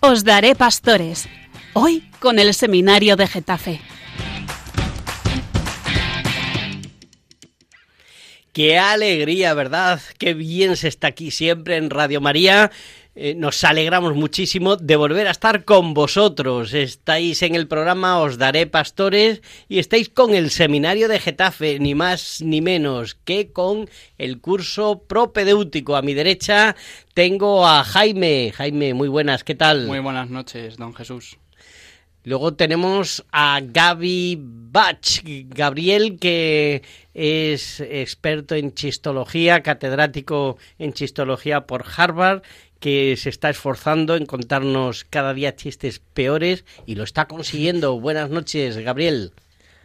Os daré pastores, hoy con el seminario de Getafe. Qué alegría, ¿verdad? Qué bien se está aquí siempre en Radio María. Eh, nos alegramos muchísimo de volver a estar con vosotros. Estáis en el programa Os Daré Pastores y estáis con el seminario de Getafe, ni más ni menos que con el curso propedéutico. A mi derecha tengo a Jaime. Jaime, muy buenas, ¿qué tal? Muy buenas noches, don Jesús. Luego tenemos a Gaby Bach, Gabriel, que es experto en chistología, catedrático en chistología por Harvard, que se está esforzando en contarnos cada día chistes peores y lo está consiguiendo. Buenas noches, Gabriel.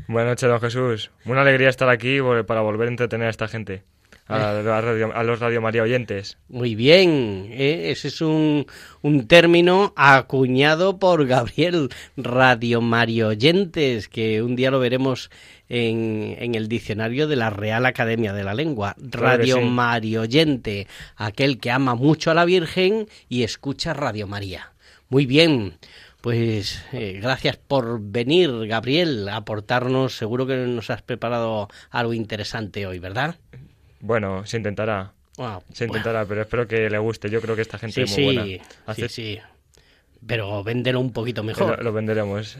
Buenas noches, don Jesús. Una alegría estar aquí para volver a entretener a esta gente a, los Radio María oyentes. Muy bien, ¿eh? ese es un, un, término acuñado por Gabriel, Radio María oyentes, que un día lo veremos en, en, el diccionario de la Real Academia de la Lengua. Radio sí. oyente, aquel que ama mucho a la Virgen y escucha Radio María. Muy bien. Pues eh, gracias por venir, Gabriel, a aportarnos. Seguro que nos has preparado algo interesante hoy, ¿verdad? Bueno, se intentará. se intentará, pero espero que le guste. Yo creo que esta gente es muy buena. Sí, sí. Pero véndelo un poquito mejor. Lo, venderemos.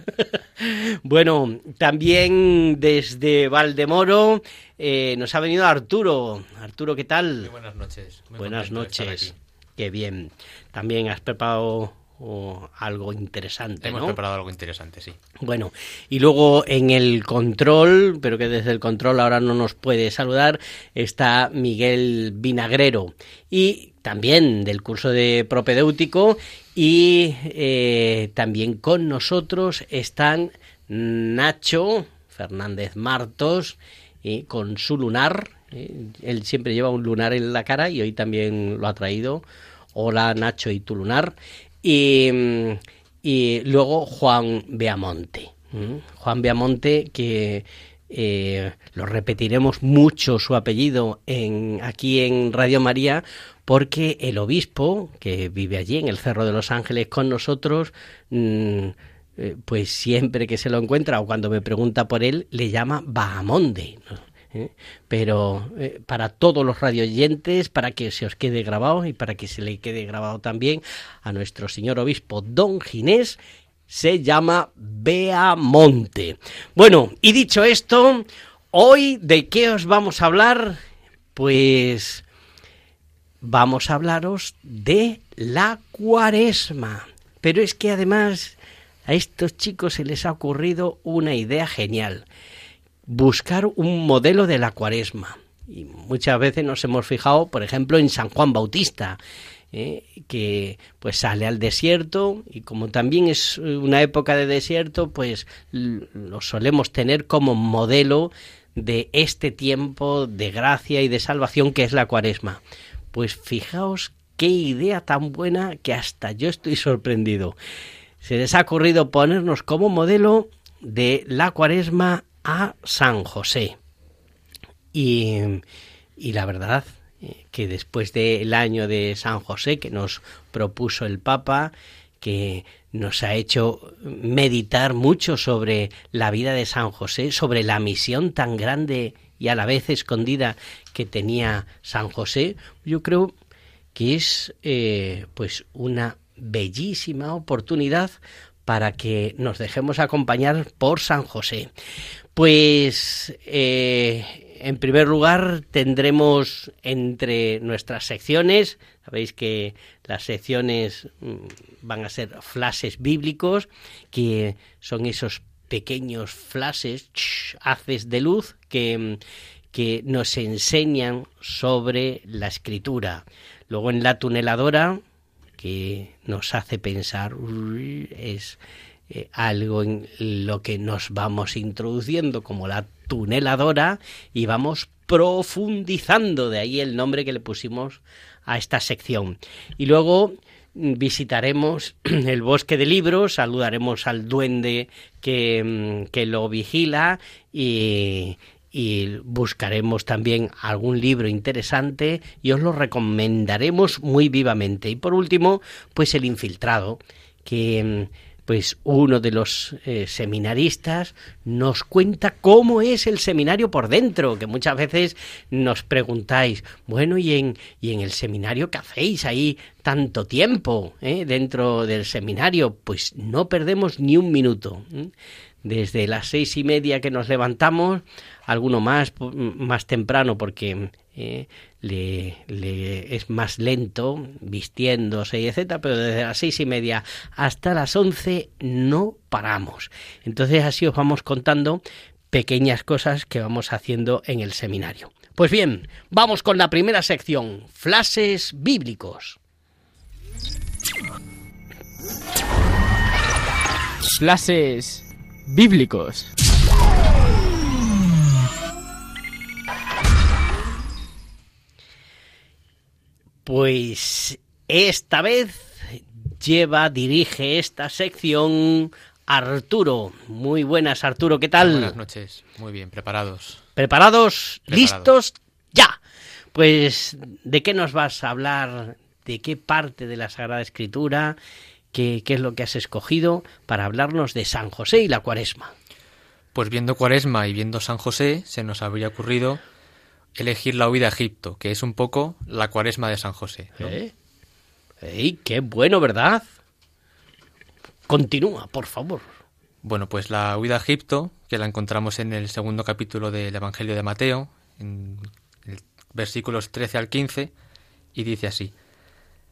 bueno, también desde Valdemoro eh, nos ha venido Arturo. Arturo, ¿qué tal? Muy buenas noches. buenas noches. Qué bien. También has preparado o algo interesante. Hemos preparado algo interesante, sí. Bueno, y luego en el control, pero que desde el control ahora no nos puede saludar, está Miguel Vinagrero y también del curso de propedéutico y eh, también con nosotros están Nacho Fernández Martos y con su lunar. Eh, él siempre lleva un lunar en la cara y hoy también lo ha traído. Hola Nacho y tu lunar. Y, y luego Juan Beamonte. Juan Beamonte, que eh, lo repetiremos mucho su apellido en, aquí en Radio María, porque el obispo, que vive allí en el Cerro de los Ángeles con nosotros, mm, eh, pues siempre que se lo encuentra o cuando me pregunta por él, le llama Bahamonde. ¿Eh? pero eh, para todos los radioyentes, para que se os quede grabado y para que se le quede grabado también a nuestro señor obispo don Ginés, se llama Beamonte. Bueno, y dicho esto, hoy de qué os vamos a hablar? Pues vamos a hablaros de la cuaresma. Pero es que además a estos chicos se les ha ocurrido una idea genial buscar un modelo de la cuaresma. Y muchas veces nos hemos fijado, por ejemplo, en San Juan Bautista, ¿eh? que pues sale al desierto y como también es una época de desierto, pues lo solemos tener como modelo de este tiempo de gracia y de salvación que es la cuaresma. Pues fijaos qué idea tan buena que hasta yo estoy sorprendido. Se les ha ocurrido ponernos como modelo de la cuaresma a San José. Y, la verdad eh, que después del año de San José que nos propuso el Papa, que nos ha hecho meditar mucho sobre la vida de San José, sobre la misión tan grande y a la vez escondida que tenía San José, yo creo que es eh, pues una bellísima oportunidad para que nos dejemos acompañar por San José. Pues eh, en primer lugar tendremos entre nuestras secciones, sabéis que las secciones mm, van a ser flashes bíblicos, que son esos pequeños flashes, haces de luz que, que nos enseñan sobre la escritura. Luego en la tuneladora que nos hace pensar, es eh, algo en lo que nos vamos introduciendo como la tuneladora y vamos profundizando, de ahí el nombre que le pusimos a esta sección. Y luego visitaremos el bosque de libros, saludaremos al duende que, mm, que lo vigila y, y buscaremos también algún libro interesante y os lo recomendaremos muy vivamente. Y por último, pues el infiltrado, que mm, pues uno de los eh, seminaristas nos cuenta cómo es el seminario por dentro, que muchas veces nos preguntáis, bueno, ¿y en, y en el seminario qué hacéis ahí tanto tiempo eh, dentro del seminario? Pues no perdemos ni un minuto. Desde las seis y media que nos levantamos, alguno más, más temprano porque eh, le, le, es más lento vistiéndose y etcétera, pero desde las seis y media hasta las once no paramos. Entonces así os vamos contando pequeñas cosas que vamos haciendo en el seminario. Pues bien, vamos con la primera sección, flashes bíblicos. Flashes bíblicos. Pues esta vez lleva, dirige esta sección Arturo. Muy buenas, Arturo, ¿qué tal? Buenas noches, muy bien, preparados. ¿Preparados? ¿Listos? Ya. Pues, ¿de qué nos vas a hablar? ¿De qué parte de la Sagrada Escritura? ¿Qué, qué es lo que has escogido para hablarnos de San José y la Cuaresma? Pues viendo Cuaresma y viendo San José, se nos habría ocurrido elegir la huida a Egipto, que es un poco la cuaresma de San José. ¿no? ¿Eh? ¡Ey, qué bueno, ¿verdad? Continúa, por favor. Bueno, pues la huida a Egipto, que la encontramos en el segundo capítulo del Evangelio de Mateo, en versículos 13 al 15, y dice así.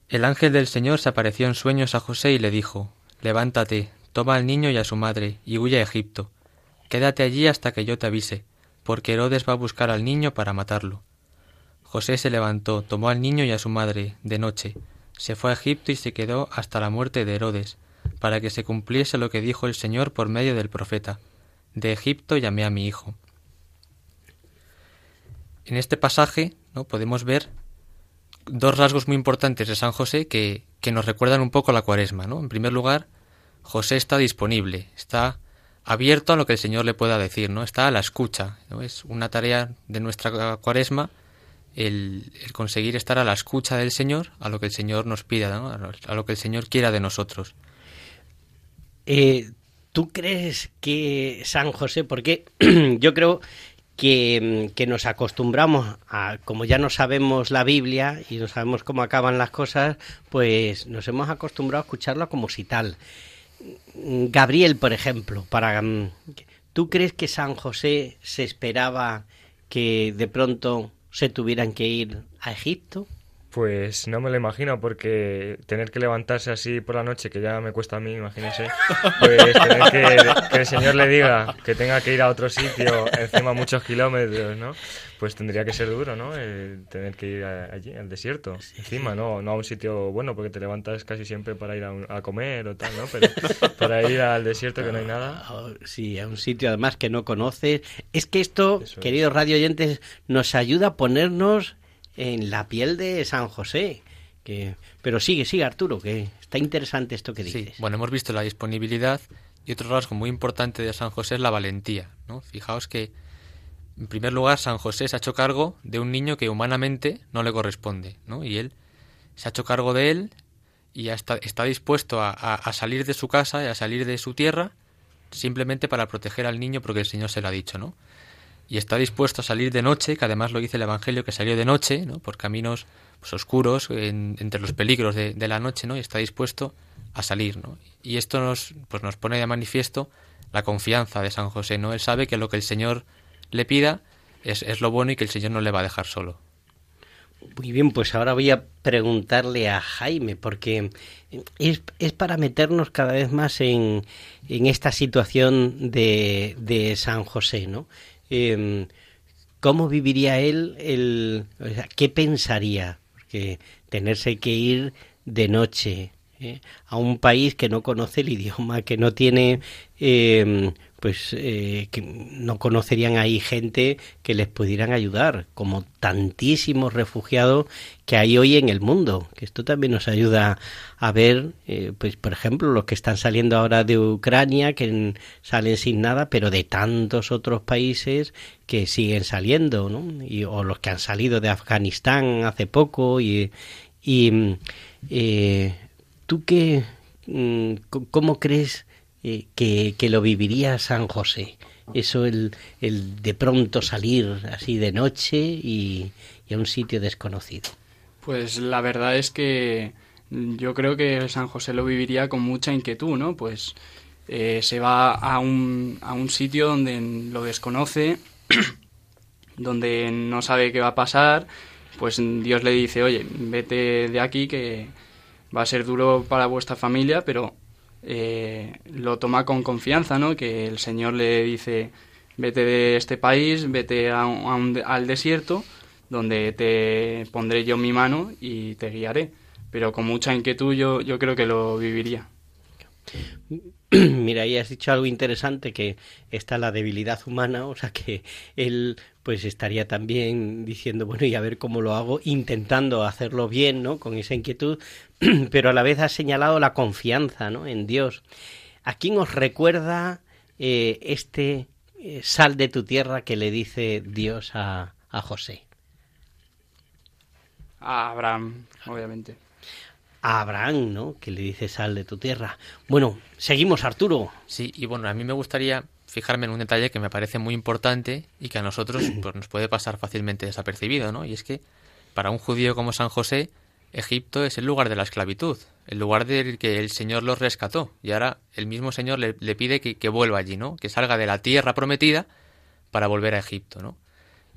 El ángel del Señor se apareció en sueños a José y le dijo, Levántate, toma al niño y a su madre, y huye a Egipto. Quédate allí hasta que yo te avise porque Herodes va a buscar al niño para matarlo. José se levantó, tomó al niño y a su madre, de noche, se fue a Egipto y se quedó hasta la muerte de Herodes, para que se cumpliese lo que dijo el Señor por medio del profeta. De Egipto llamé a mi hijo. En este pasaje ¿no? podemos ver dos rasgos muy importantes de San José que, que nos recuerdan un poco la cuaresma. ¿no? En primer lugar, José está disponible, está abierto a lo que el Señor le pueda decir, ¿no? Está a la escucha, ¿no? Es una tarea de nuestra cuaresma el, el, conseguir estar a la escucha del Señor, a lo que el Señor nos pida, ¿no? a lo que el Señor quiera de nosotros. Eh, ¿Tú crees que San José, porque yo creo que, que, nos acostumbramos a, como ya no sabemos la Biblia y no sabemos cómo acaban las cosas, pues nos hemos acostumbrado a escucharlo como si tal. Gabriel, por ejemplo, para ¿tú crees que San José se esperaba que de pronto se tuvieran que ir a Egipto? Pues no me lo imagino, porque tener que levantarse así por la noche, que ya me cuesta a mí, imagínese, pues tener que, que, el Señor le diga que tenga que ir a otro sitio, encima muchos kilómetros, ¿no? Pues tendría que ser duro, ¿no? Tener que ir a, allí, al desierto, encima, ¿no? No a un sitio bueno, porque te levantas casi siempre para ir a, un, a comer o tal, ¿no? Pero para ir al desierto que no hay nada. Sí, a un sitio además que no conoces. Es que esto, queridos radio oyentes, nos ayuda a ponernos en la piel de San José. Que... Pero sigue, sigue Arturo, que está interesante esto que dices. Sí, bueno, hemos visto la disponibilidad y otro rasgo muy importante de San José es la valentía. ¿no? Fijaos que, en primer lugar, San José se ha hecho cargo de un niño que humanamente no le corresponde, ¿no? y él se ha hecho cargo de él y está, está dispuesto a, a, a salir de su casa y a salir de su tierra simplemente para proteger al niño porque el Señor se lo ha dicho, ¿no? Y está dispuesto a salir de noche, que además lo dice el Evangelio, que salió de noche, ¿no? por caminos pues, oscuros, en, entre los peligros de, de, la noche, ¿no? y está dispuesto a salir. ¿no? Y esto nos, pues, nos pone de manifiesto la confianza de San José. ¿no? Él sabe que lo que el Señor le pida es, es lo bueno y que el Señor no le va a dejar solo. Muy bien, pues ahora voy a preguntarle a Jaime, porque es, es para meternos cada vez más en, en esta situación de, de San José, ¿no? Eh, cómo viviría él, el, o sea, qué pensaría, porque tenerse que ir de noche ¿eh? a un país que no conoce el idioma, que no tiene eh, pues eh, que no conocerían ahí gente que les pudieran ayudar, como tantísimos refugiados que hay hoy en el mundo. Que esto también nos ayuda a ver, eh, pues por ejemplo, los que están saliendo ahora de Ucrania, que salen sin nada, pero de tantos otros países que siguen saliendo, ¿no? Y, o los que han salido de Afganistán hace poco y, y eh, tú qué, mm, cómo crees eh, que, lo viviría San José. Eso, el, el de pronto salir así de noche y, a un sitio desconocido. Pues la verdad es que yo creo que San José lo viviría con mucha inquietud, ¿no? Pues eh, se va a un, a un sitio donde lo desconoce, donde no sabe qué va a pasar, pues Dios le dice, oye, vete de aquí que va a ser duro para vuestra familia, pero eh, lo toma con confianza, ¿no? Que el Señor le dice, vete de este país, vete al desierto, donde te pondré yo mi mano y te guiaré. Pero con mucha inquietud yo, yo creo que lo viviría. Mira, ahí has dicho algo interesante que está la debilidad humana, o sea que él pues estaría también diciendo, bueno, y a ver cómo lo hago, intentando hacerlo bien, ¿no? Con esa inquietud, pero a la vez ha señalado la confianza, ¿no? En Dios. ¿A quién os recuerda eh, este eh, sal de tu tierra que le dice Dios a, a José? A Abraham, obviamente a Abraham, ¿no? Que le dice sal de tu tierra. Bueno, seguimos, Arturo. Sí, y bueno, a mí me gustaría fijarme en un detalle que me parece muy importante y que a nosotros pues, nos puede pasar fácilmente desapercibido, ¿no? Y es que para un judío como San José, Egipto es el lugar de la esclavitud, el lugar del que el Señor los rescató. Y ahora el mismo Señor le, pide que, que, vuelva allí, ¿no? Que salga de la tierra prometida para volver a Egipto, ¿no?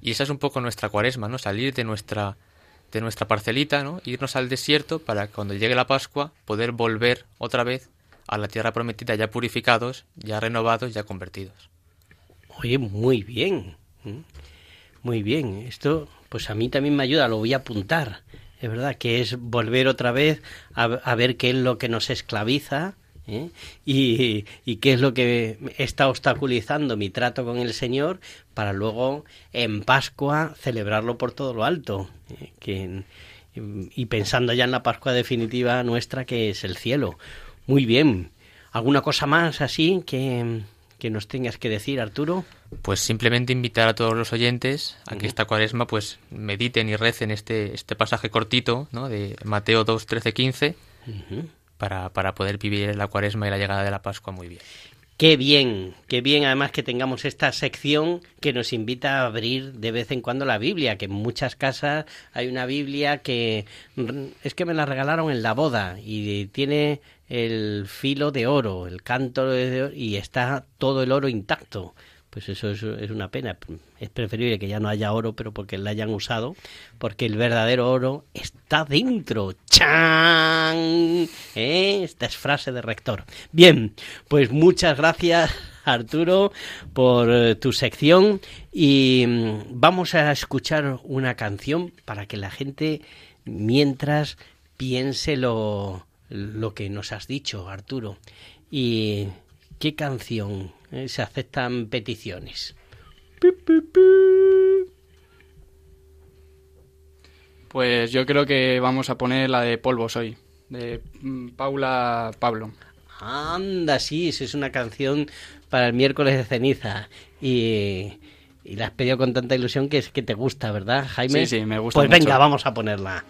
Y esa es un poco nuestra cuaresma, ¿no? Salir de nuestra de nuestra parcelita, ¿no? irnos al desierto para cuando llegue la Pascua poder volver otra vez a la tierra prometida ya purificados, ya renovados, ya convertidos. Oye, muy bien. Muy bien. Esto, pues a mí también me ayuda, lo voy a apuntar. Es verdad que es volver otra vez a, ver qué es lo que nos esclaviza, ¿eh? y, y, qué es lo que está obstaculizando mi trato con el Señor para luego en Pascua celebrarlo por todo lo alto. ¿eh? Que, y pensando ya en la Pascua definitiva nuestra que es el cielo. Muy bien. ¿Alguna cosa más así que, que nos tengas que decir, Arturo? Pues simplemente invitar a todos los oyentes a que esta cuaresma pues mediten y recen este, este pasaje cortito ¿no? de Mateo 2, 13, 15 para, para poder vivir la cuaresma y la llegada de la Pascua muy bien. Qué bien, qué bien además que tengamos esta sección que nos invita a abrir de vez en cuando la Biblia, que en muchas casas hay una Biblia que es que me la regalaron en la boda y tiene el filo de oro, el canto de oro y está todo el oro intacto pues eso es, una pena. Es preferible que ya no haya oro, pero porque la hayan usado, porque el verdadero oro está dentro. ¡Chan! ¿Eh? Esta es frase de rector. Bien, pues muchas gracias. Arturo, por eh, tu sección y mm, vamos a escuchar una canción para que la gente, mientras piense lo, lo que nos has dicho, Arturo. ¿Y qué canción eh, se aceptan peticiones. Pues yo creo que vamos a poner la de Polvos hoy, de mm, Paula Pablo. Anda, sí, es una canción para el miércoles de ceniza. Y, la has pedido con tanta ilusión que es que te gusta, ¿verdad, Jaime? Sí, sí, me gusta. Pues venga, vamos a ponerla.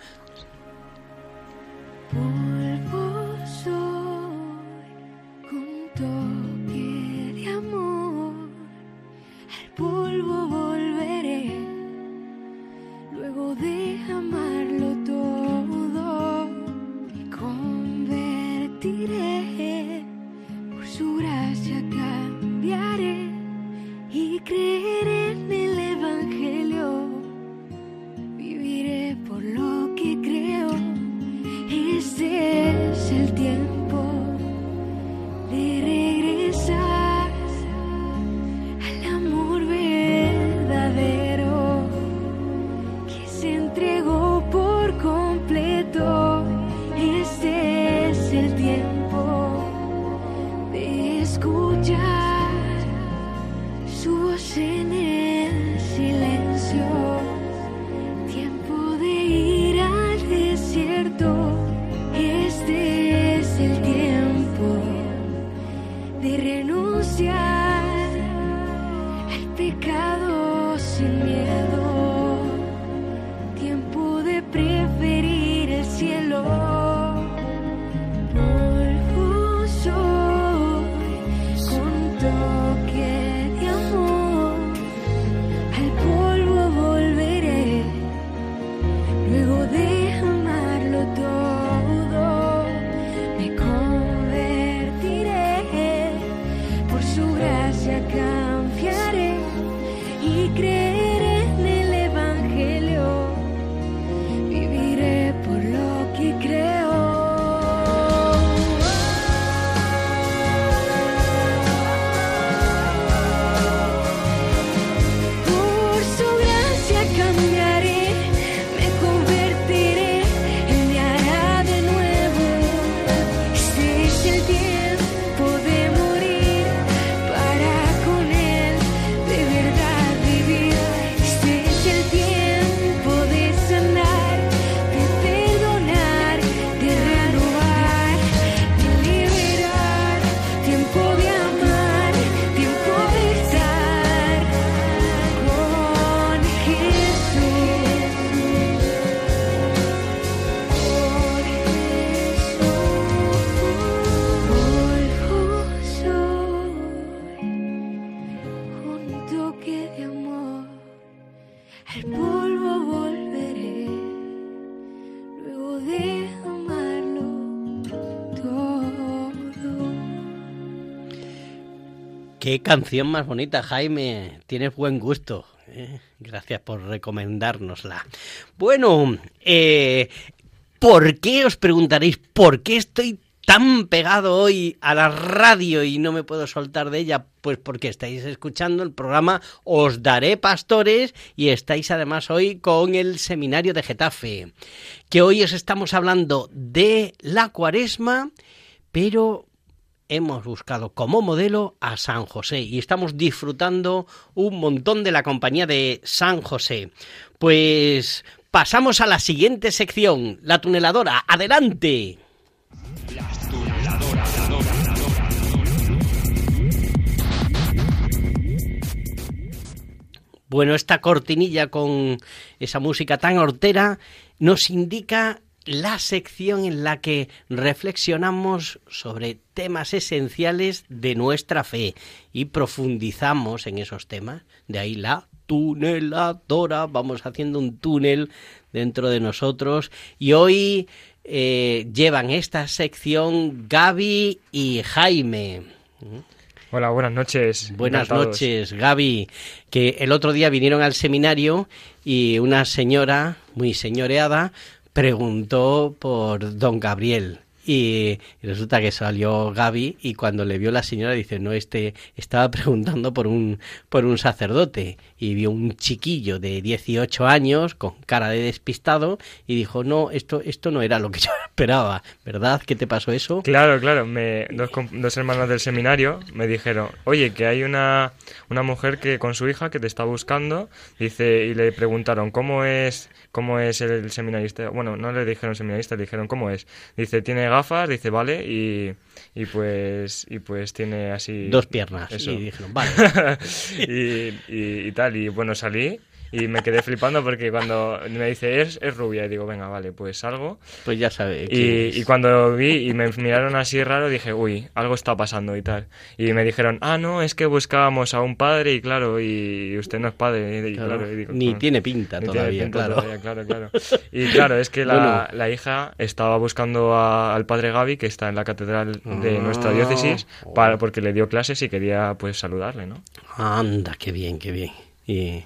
Canción más bonita, Jaime. Tienes buen gusto. ¿eh? Gracias por recomendárnosla. Bueno, eh, ¿por qué os preguntaréis por qué estoy tan pegado hoy a la radio y no me puedo soltar de ella? Pues porque estáis escuchando el programa Os Daré Pastores y estáis además hoy con el seminario de Getafe. Que hoy os estamos hablando de la cuaresma, pero hemos buscado como modelo a San José y estamos disfrutando un montón de la compañía de San José. Pues pasamos a la siguiente sección, la tuneladora. Adelante. Bueno, esta cortinilla con esa música tan hortera nos indica la sección en la que reflexionamos sobre temas esenciales de nuestra fe y profundizamos en esos temas. De ahí la tuneladora, vamos haciendo un túnel dentro de nosotros y hoy eh, llevan esta sección Gaby y Jaime. Hola, buenas noches. Buenas Encantados. noches, Gaby. Que el otro día vinieron al seminario y una señora muy señoreada preguntó por don Gabriel. Y, resulta que salió Gaby y cuando le vio la señora dice, no, este estaba preguntando por un, por un sacerdote y vio un chiquillo de 18 años con cara de despistado y dijo, no, esto, esto no era lo que yo esperaba, ¿verdad? ¿Qué te pasó eso? Claro, claro. Me, dos, dos hermanos del seminario me dijeron, oye, que hay una, una mujer que con su hija que te está buscando, dice, y le preguntaron, ¿cómo es, cómo es el seminarista? Bueno, no le dijeron seminarista, le dijeron, ¿cómo es? Dice, tiene gafas, dice, vale, y, y pues, y pues tiene así... Dos piernas. Eso. Y dijeron, vale. y, y- y tal, y bueno, salí y me quedé flipando porque cuando me dice, es, es rubia, y digo, venga, vale, pues salgo. Pues ya sabe. Y, cuando vi y me miraron así raro, dije, uy, algo está pasando y tal. Y me dijeron, ah, no, es que buscábamos a un padre y claro, y usted no es padre. Y, Claro, claro, y digo, ni "Ah". tiene pinta Ni tiene todavía, pinta claro. todavía, claro, claro. Y claro, es que la, Bueno. la hija estaba buscando a- al padre Gaby, que está en la catedral de Ah. nuestra diócesis, para, porque le dio clases y quería pues saludarle, ¿no? Anda, qué bien, qué bien. Y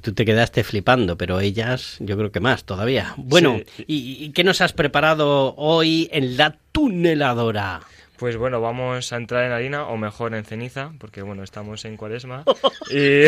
tú te quedaste flipando, pero ellas yo creo que más todavía. Bueno, Sí. ¿y, y qué nos has preparado hoy en la tuneladora? Pues bueno, vamos a entrar en harina o mejor en ceniza, porque bueno, estamos en cuaresma. y, y-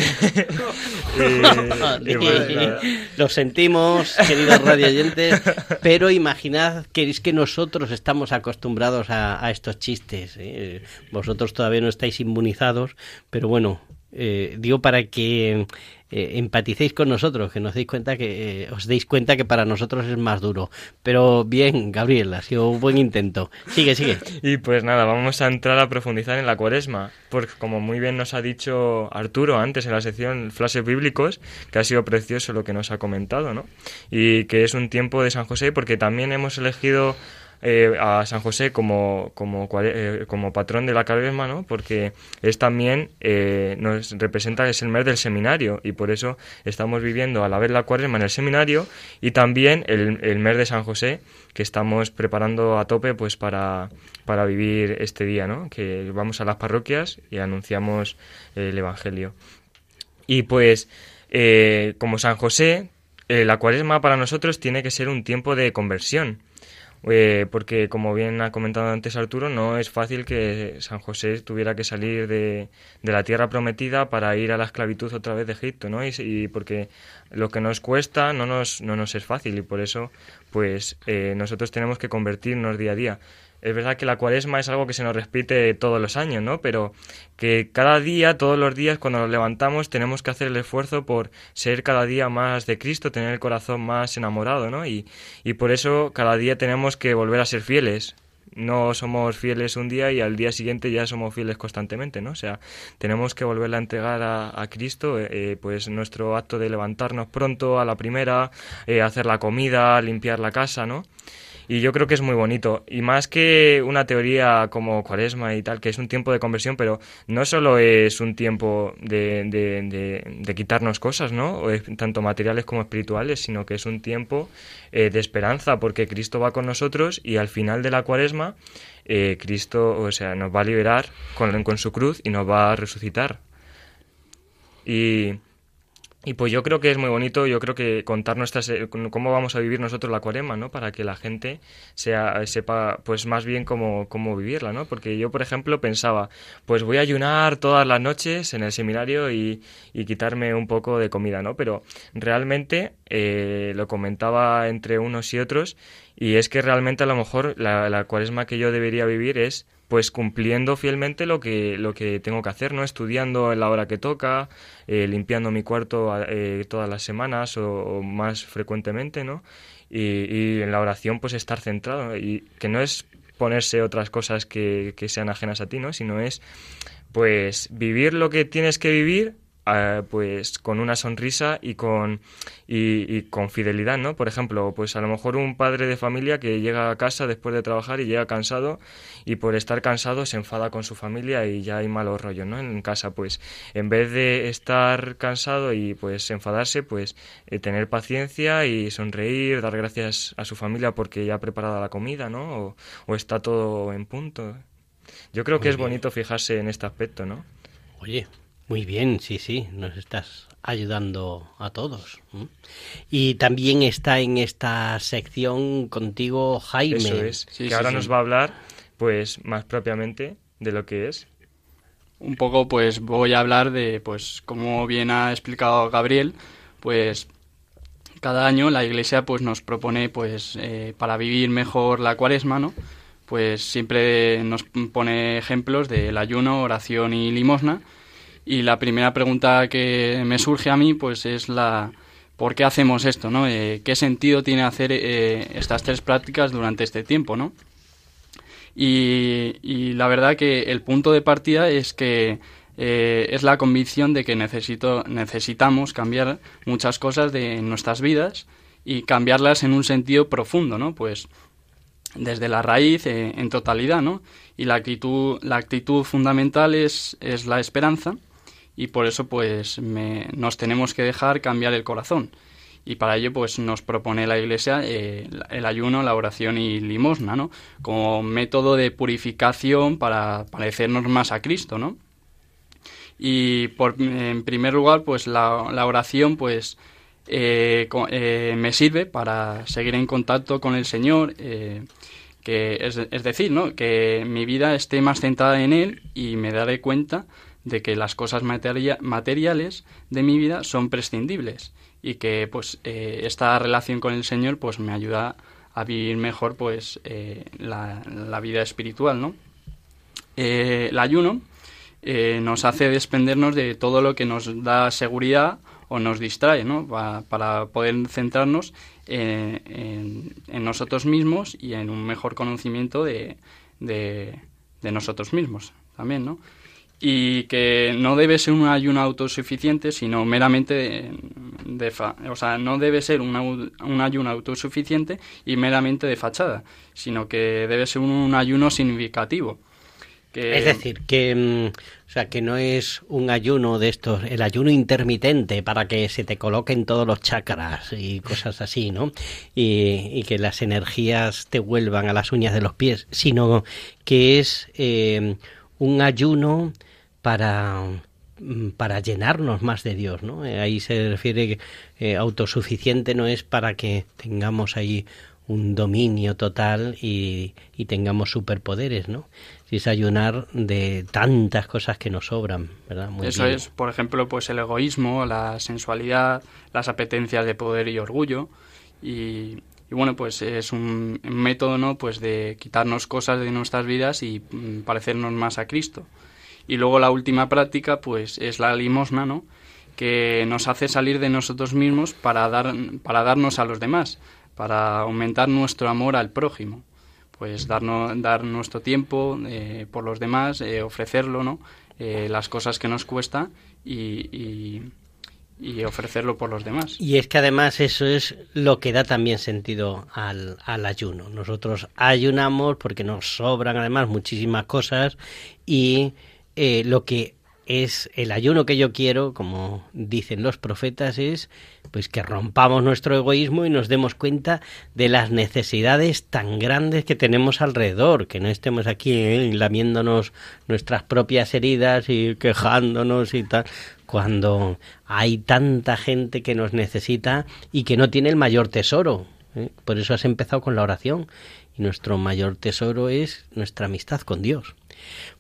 y bueno, nada. Lo sentimos, queridos radioyentes, pero imaginad que es que nosotros estamos acostumbrados a, a estos chistes. ¿eh? Vosotros todavía no estáis inmunizados, pero bueno, eh, digo para que eh, empaticéis con nosotros, que nos deis cuenta que eh, os deis cuenta que para nosotros es más duro. Pero bien, Gabriel, ha sido un buen intento. Sigue, sigue. Y pues nada, vamos a entrar a profundizar en la cuaresma, porque como muy bien nos ha dicho Arturo antes en la sección Flashes Bíblicos, que ha sido precioso lo que nos ha comentado, ¿no? Y que es un tiempo de San José, porque también hemos elegido eh, a San José como, como, eh, como patrón de la cuaresma, ¿no? Porque es también, eh, nos representa, es el mes del seminario, y por eso estamos viviendo a la vez la cuaresma en el seminario y también el, el mes de San José, que estamos preparando a tope pues para, para vivir este día, ¿no? Que vamos a las parroquias y anunciamos el Evangelio. Y pues, eh, como San José, eh, la cuaresma para nosotros tiene que ser un tiempo de conversión. Eh, porque como bien ha comentado antes Arturo, no es fácil que San José tuviera que salir de, de la tierra prometida para ir a la esclavitud otra vez de Egipto, ¿no? Y, y porque lo que nos cuesta no nos, no nos es fácil y por eso pues eh, nosotros tenemos que convertirnos día a día. Es verdad que la cuaresma es algo que se nos repite todos los años, ¿no? Pero que cada día, todos los días, cuando nos levantamos, tenemos que hacer el esfuerzo por ser cada día más de Cristo, tener el corazón más enamorado, ¿no? Y, y por eso cada día tenemos que volver a ser fieles. No somos fieles un día y al día siguiente ya somos fieles constantemente, ¿no? O sea, tenemos que volver a entregar a, Cristo, eh, pues nuestro acto de levantarnos pronto a la primera, eh, hacer la comida, limpiar la casa, ¿no? Y yo creo que es muy bonito. Y más que una teoría como Cuaresma y tal, que es un tiempo de conversión, pero no solo es un tiempo de, de, de, quitarnos cosas, ¿no? Tanto materiales como espirituales, sino que es un tiempo eh, de esperanza, porque Cristo va con nosotros y al final de la Cuaresma, eh, Cristo, o sea, nos va a liberar con, con su cruz y nos va a resucitar. Y y pues yo creo que es muy bonito, yo creo que contar nuestras, cómo vamos a vivir nosotros la cuarema, ¿no? Para que la gente sea, sepa, pues más bien cómo, cómo vivirla, ¿no? Porque yo, por ejemplo, pensaba, pues voy a ayunar todas las noches en el seminario y, y quitarme un poco de comida, ¿no? Pero realmente, eh, lo comentaba entre unos y otros, y es que realmente a lo mejor la, la cuaresma que yo debería vivir es pues cumpliendo fielmente lo que, lo que tengo que hacer, ¿no? Estudiando en la hora que toca, eh, limpiando mi cuarto eh, todas las semanas o, o, más frecuentemente, ¿no? Y, y, en la oración pues estar centrado y que no es ponerse otras cosas que, que sean ajenas a ti, ¿no? Sino es pues vivir lo que tienes que vivir Uh, pues con una sonrisa y con y, y, con fidelidad, ¿no? Por ejemplo, pues a lo mejor un padre de familia que llega a casa después de trabajar y llega cansado y por estar cansado se enfada con su familia y ya hay malos rollos, ¿no? En casa, pues en vez de estar cansado y pues enfadarse, pues eh, tener paciencia y sonreír, dar gracias a su familia porque ya ha preparado la comida, ¿no? O, o está todo en punto. Yo creo que es bien. bonito fijarse en este aspecto, ¿no? Oye, muy bien, sí, sí, nos estás ayudando a todos. Y también está en esta sección contigo Jaime. Eso es, sí, que sí, ahora sí. nos va a hablar, pues, más propiamente de lo que es. Un poco, pues, voy a hablar de, pues, como bien ha explicado Gabriel, pues, cada año la Iglesia, pues, nos propone, pues, eh, para vivir mejor la Cuaresma, ¿no? Pues siempre nos pone ejemplos del ayuno, oración y limosna y la primera pregunta que me surge a mí, pues es la ¿por qué hacemos esto? ¿no? Eh, ¿Qué sentido tiene hacer eh, estas tres prácticas durante este tiempo? ¿no? Y, la verdad que el punto de partida es que eh, es la convicción de que necesito, necesitamos cambiar muchas cosas de nuestras vidas y cambiarlas en un sentido profundo, ¿no? Pues desde la raíz eh, en totalidad, ¿no? Y la actitud, la actitud fundamental es, es la esperanza y por eso pues me, nos tenemos que dejar cambiar el corazón y para ello pues nos propone la Iglesia eh, el ayuno, la oración y limosna, ¿no? Como método de purificación para parecernos más a Cristo, ¿no? Y por, en primer lugar pues la, oración pues eh, eh, me sirve para seguir en contacto con el Señor, que es, es decir, ¿no? que mi vida esté más centrada en Él y me daré cuenta de que las cosas materia materiales de mi vida son prescindibles y que pues eh, esta relación con el Señor pues me ayuda a vivir mejor pues eh, la, vida espiritual no eh, el ayuno nos hace desprendernos de todo lo que nos da seguridad o nos distrae, ¿no? Pa- para poder centrarnos en, en- en nosotros mismos y en un mejor conocimiento de, de, de nosotros mismos también, ¿no? Y que no debe ser un ayuno autosuficiente, sino meramente de, fa- o sea, no debe ser un, au- un ayuno autosuficiente y meramente de fachada, sino que debe ser un, un ayuno significativo. Que, Es decir, que, mm, o sea, que no es un ayuno de estos, el ayuno intermitente para que se te coloquen todos los chakras y cosas así, ¿no? Y, y que las energías te vuelvan a las uñas de los pies, sino que es eh, un ayuno para mm, para llenarnos más de Dios, ¿no? Eh, Ahí se refiere que eh, autosuficiente no es para que tengamos ahí un dominio total y, y tengamos superpoderes, ¿no? Si es ayunar de tantas cosas que nos sobran, ¿verdad? Muy Eso bien. es, por ejemplo, pues el egoísmo, la sensualidad, las apetencias de poder y orgullo. Y, y bueno, pues es un método, ¿no? Pues de quitarnos cosas de nuestras vidas y mm, parecernos más a Cristo. Y luego la última práctica, pues es la limosna, ¿no? Que nos hace salir de nosotros mismos para, dar, para darnos a los demás, para aumentar nuestro amor al prójimo. Pues darnos, dar nuestro tiempo eh, por los demás, eh, ofrecerlo, ¿no? Eh, las cosas que nos cuesta y, y- y ofrecerlo por los demás. Y es que además eso es lo que da también sentido al, al ayuno. Nosotros ayunamos porque nos sobran además muchísimas cosas y eh, lo que es el ayuno que yo quiero, como dicen los profetas, es pues que rompamos nuestro egoísmo y nos demos cuenta de las necesidades tan grandes que tenemos alrededor, que no estemos aquí eh, lamiéndonos nuestras propias heridas y quejándonos y tal, cuando hay tanta gente que nos necesita y que no tiene el mayor tesoro. ¿eh? Por eso has empezado con la oración. Y nuestro mayor tesoro es nuestra amistad con Dios.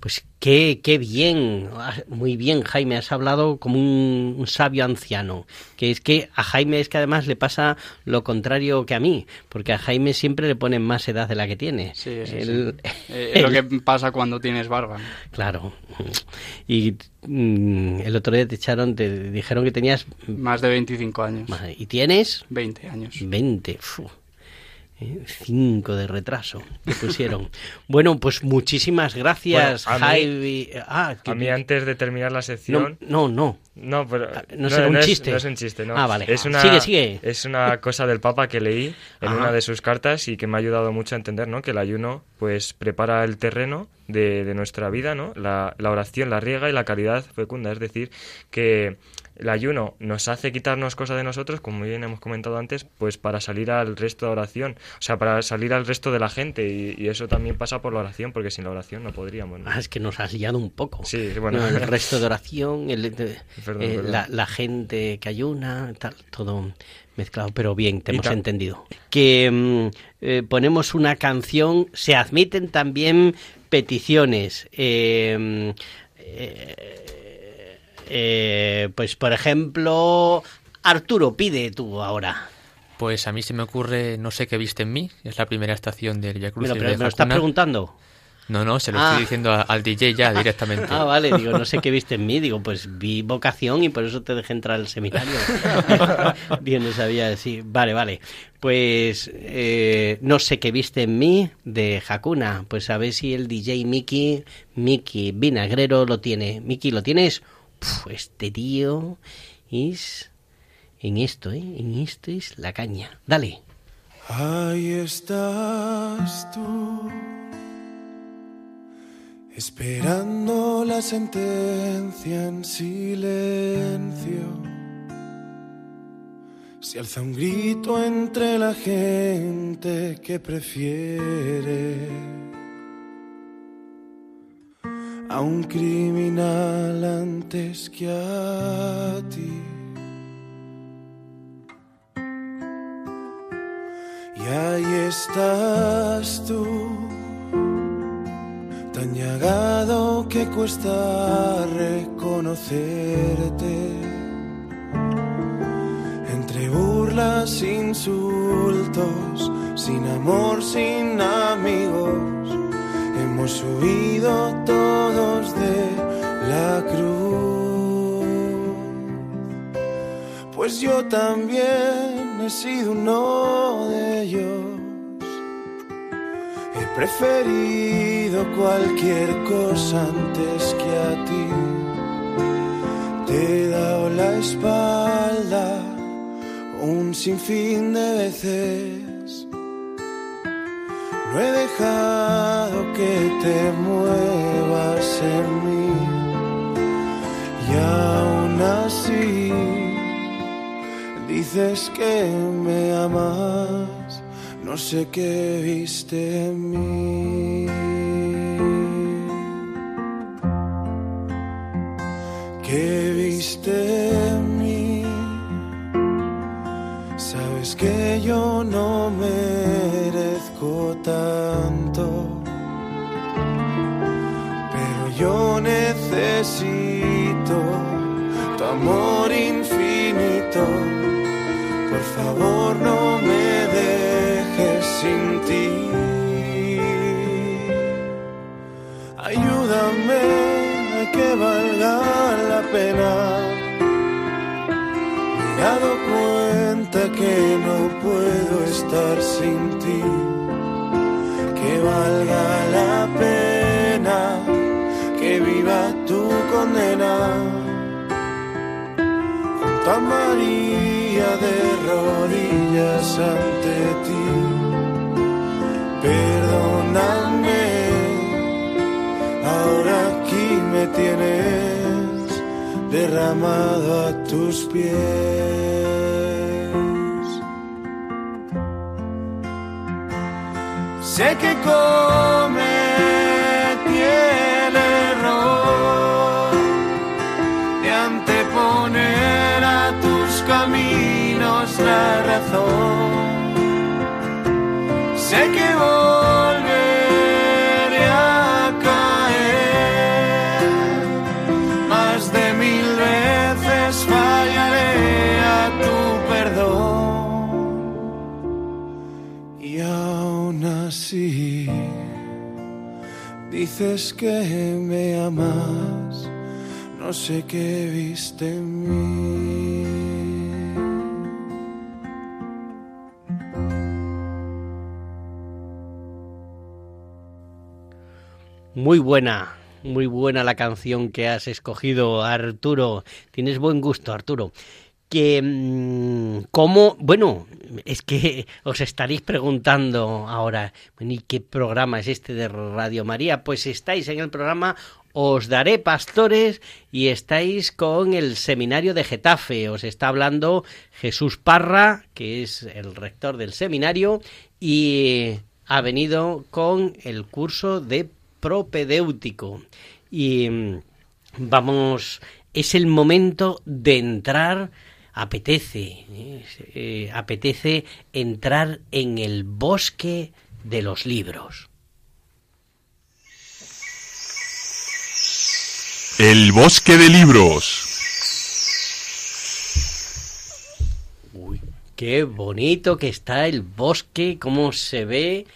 Pues qué, qué bien, ah, muy bien Jaime, has hablado como un, un sabio anciano, que es que a Jaime es que además le pasa lo contrario que a mí, porque a Jaime siempre le ponen más edad de la que tiene. Sí, sí, Él- sí. Eh, es lo que pasa cuando tienes barba. Claro. Y mm, el otro día te echaron, te dijeron que tenías... Más de 25 años. ¿Y tienes? 20 años. 20. 5 de retraso te pusieron. bueno, pues muchísimas gracias, Bueno, a mí- Jaime. Ah, que- A mí antes de terminar la sección... no, no. No, pero Ah, no será un es- chiste. no es un chiste, no. Ah, vale. Es una, Sigue, sigue. Es una cosa del Papa que leí en Ajá. una de sus cartas y que me ha ayudado mucho a entender, ¿no? Que el ayuno, pues, prepara el terreno de, de nuestra vida, ¿no? La, la oración la riega y la caridad fecunda. Es decir, que el ayuno nos hace quitarnos cosas de nosotros, como bien hemos comentado antes, pues para salir al resto de oración. O sea, para salir al resto de la gente. Y, y eso también pasa por la oración, porque sin la oración no podríamos, ¿no? Ah, es que nos has liado un poco. Sí, bueno. No, el resto de oración, el- eh, perdón. La, la gente que ayuna, tal, todo mezclado, pero bien, te Y hemos entendido. Que mm, eh, ponemos una canción, se admiten también peticiones. eh, eh, eh, pues, por ejemplo, Arturo, pide tú ahora. Pues a mí se me ocurre No sé qué viste en mí, es la primera estación del Via ¿Me lo, Crucis pre- de me lo estás preguntando? No, no, se lo Ah. estoy diciendo a- al DJ ya directamente. Ah, vale, digo, no sé qué viste en mí. Digo, pues vi vocación y por eso te dejé entrar al seminario. Bien, no sabía, sí. Vale, vale. Pues eh, no sé qué viste en mí de Hakuna. Pues a ver si el DJ Miki, Miki Vinagrero lo tiene. Miki, ¿lo tienes? Puf, este tío es... En esto, ¿eh? En esto es la caña. Dale. Ahí estás tú, esperando la sentencia en silencio. Se alza un grito entre la gente que prefiere a un criminal antes que a ti. Y ahí estás tú, tan llagado que cuesta reconocerte. Entre burlas, insultos, sin amor, sin amigos, hemos huido todos de la cruz. pues yo también he sido uno de ellos. Preferido cualquier cosa antes que a ti. Te he dado la espalda un sinfín de veces. No he dejado que te muevas en mí. Y aún así dices que me amas. Sé qué viste en mí. ¿Qué viste en mí? Sabes que yo no merezco tanto, pero yo necesito tu amor infinito. Por favor, no me dejes sin ti. Ayúdame a que valga la pena. Me he dado cuenta que no puedo estar sin ti. Que valga la pena que viva tu condena. Junto a María de rodillas ante ti. Perdóname, ahora aquí me tienes derramado a tus pies. Sé que cometí dices que me amas, no sé qué viste en mí. Muy buena, muy buena la canción que has escogido, Arturo. Tienes buen gusto, Arturo. Que, mm, ¿cómo? Bueno, es que os estaréis preguntando ahora, ¿y qué programa es este de Radio María? Pues estáis en el programa Os Daré Pastores y estáis con el seminario de Getafe. Os está hablando Jesús Parra, que es el rector del seminario, y ha venido con el curso de propedéutico. Y mm, vamos, es el momento de entrar, apetece, ¿eh? Eh, apetece entrar en el bosque de los libros. El bosque de libros. Uy, qué bonito que está el bosque, cómo se ve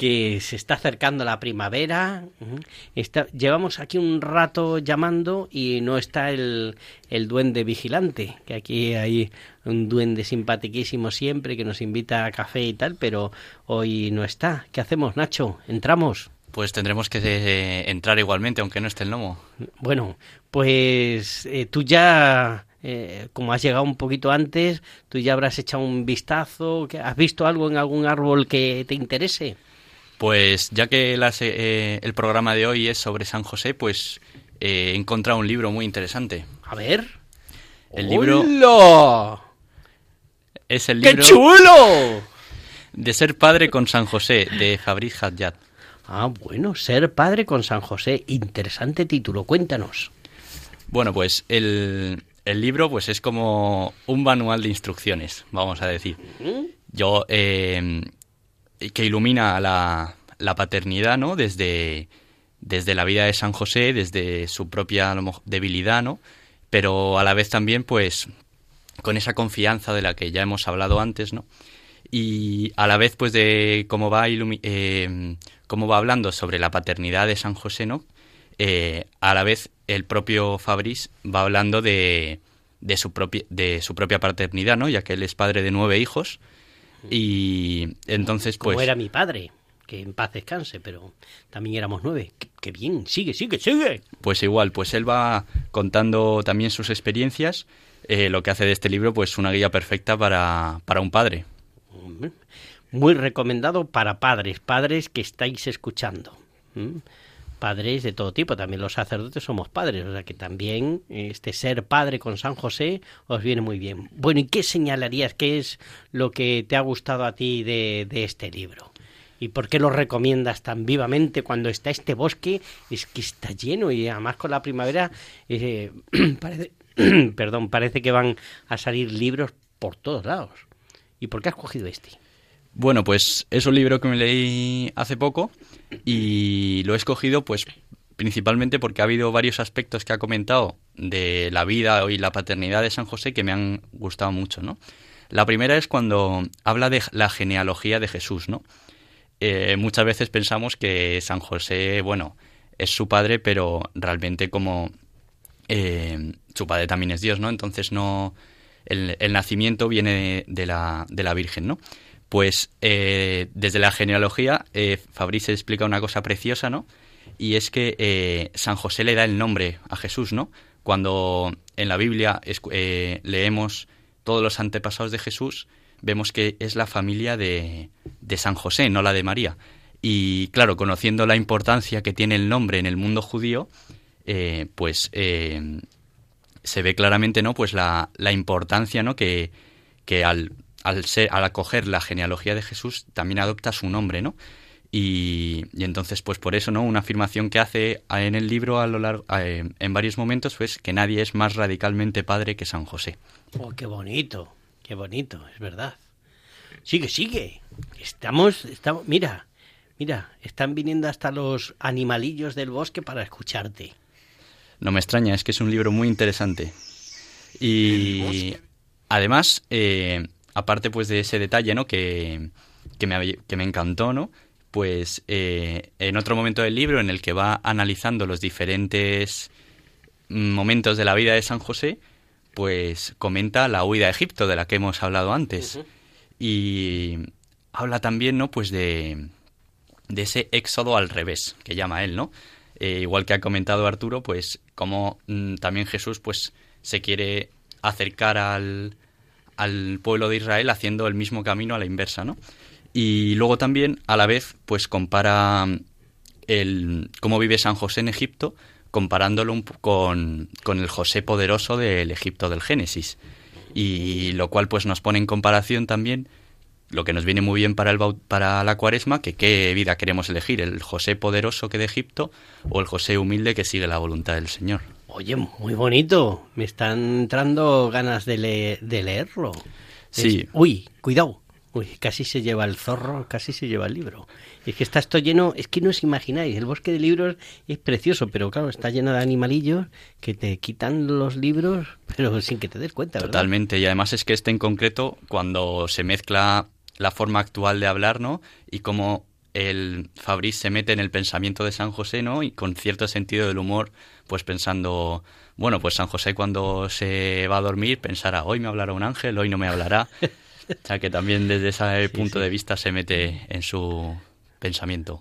que se está acercando la primavera. Está, llevamos aquí un rato llamando y no está el, el duende vigilante, que aquí hay un duende simpatiquísimo siempre que nos invita a café y tal, pero hoy no está. ¿Qué hacemos, Nacho? ¿Entramos? Pues tendremos que eh, entrar igualmente, aunque no esté el gnomo. Bueno, pues eh, tú ya, eh, como has llegado un poquito antes, tú ya habrás echado un vistazo. ¿Qué- ¿Has visto algo en algún árbol que te interese? Pues ya que las, eh, el programa de hoy es sobre San José, pues eh, he encontrado un libro muy interesante. A ver. El libro ¡Hola! es el ¡Qué libro chulo! de ser padre con San José, de Fabriz Haddad. Ah, bueno, ser padre con San José. Interesante título, cuéntanos. Bueno, pues el, el libro pues es como un manual de instrucciones, vamos a decir. Yo, eh, que ilumina la, la paternidad, ¿no? Desde, desde la vida de San José, desde su propia debilidad, ¿no? Pero a la vez también, pues, con esa confianza de la que ya hemos hablado antes, ¿no? Y a la vez, pues, de cómo va, eh, cómo va hablando sobre la paternidad de San José, ¿no? Eh, a la vez el propio Fabris va hablando de, de su propia de su propia paternidad, ¿no? Ya que él es padre de nueve hijos y entonces pues Como era mi padre, que en paz descanse, pero también éramos nueve. Qué, bien, sigue, sigue, sigue. pues igual, pues él va contando también sus experiencias, eh, lo que hace de este libro pues una guía perfecta para, para un padre. Muy recomendado para padres, padres que estáis escuchando. Padres de todo tipo, también los sacerdotes somos padres, o sea que también este ser padre con San José os viene muy bien. Bueno, ¿y qué señalarías? ¿Qué es lo que te ha gustado a ti de, este libro? ¿Y por qué lo recomiendas tan vivamente cuando está este bosque? Es que está lleno y además con la primavera eh, parece, perdón, parece que van a salir libros por todos lados. ¿Y por qué has cogido este? Bueno, pues es un libro que me leí hace poco y lo he escogido pues principalmente porque ha habido varios aspectos que ha comentado de la vida y la paternidad de San José que me han gustado mucho, ¿no? La primera es cuando habla de la genealogía de Jesús, ¿no? Eh, muchas veces pensamos que San José, bueno, es su padre, pero realmente como eh, su padre también es Dios, ¿no? Entonces no... El, nacimiento viene de la, de la Virgen, ¿no? Pues eh, desde la genealogía, eh, Fabrice explica una cosa preciosa, ¿no? Y es que eh, San José le da el nombre a Jesús, ¿no? Cuando en la Biblia eh, leemos todos los antepasados de Jesús, vemos que es la familia de, de San José, no la de María. Y claro, conociendo la importancia que tiene el nombre en el mundo judío, pues se ve claramente, ¿no? Pues la, la importancia, ¿no? Que, que al, al, ser, al acoger la genealogía de Jesús también adopta su nombre, ¿no? Y, y entonces, pues por eso, ¿no? Una afirmación que hace en el libro a lo largo, eh, en varios momentos, pues que nadie es más radicalmente padre que San José. Oh, qué bonito, qué bonito, es verdad. Sigue, sigue. Estamos, estamos, mira, mira, están viniendo hasta los animalillos del bosque para escucharte. No me extraña, es que es un libro muy interesante. Y además, eh, aparte pues de ese detalle, ¿no? Que, que, me, que me encantó, ¿no? Pues eh, en otro momento del libro en el que va analizando los diferentes momentos de la vida de San José, pues comenta la huida a Egipto de la que hemos hablado antes. Y habla también, ¿no? Pues de, de ese éxodo al revés, que llama él, ¿no? Eh, igual que ha comentado Arturo, pues como mm, también Jesús pues se quiere acercar al, al pueblo de Israel haciendo el mismo camino a la inversa, ¿no? Y luego también, a la vez, pues compara el cómo vive San José en Egipto, comparándolo un con, con el José poderoso del Egipto del Génesis. Y lo cual pues nos pone en comparación también lo que nos viene muy bien para, el, para la cuaresma, que qué vida queremos elegir, el José poderoso que de Egipto o el José humilde que sigue la voluntad del Señor. Oye, muy bonito. Me están entrando ganas de, le- de leerlo. Sí. Es- uy, cuidado. Uy, casi se lleva el zorro, casi se lleva el libro. Y es que está esto lleno, es que no os imagináis, el bosque de libros es precioso, pero claro, está lleno de animalillos que te quitan los libros, pero sin que te des cuenta, ¿verdad? Totalmente, y además es que este en concreto, cuando se mezcla la forma actual de hablar, ¿no? Y cómo el Fabrice se mete en el pensamiento de San José, ¿no? Y con cierto sentido del humor, pues pensando, bueno, pues San José cuando se va a dormir pensará, hoy me hablará un ángel, hoy no me hablará. O sea que también desde ese punto de vista se mete en su pensamiento.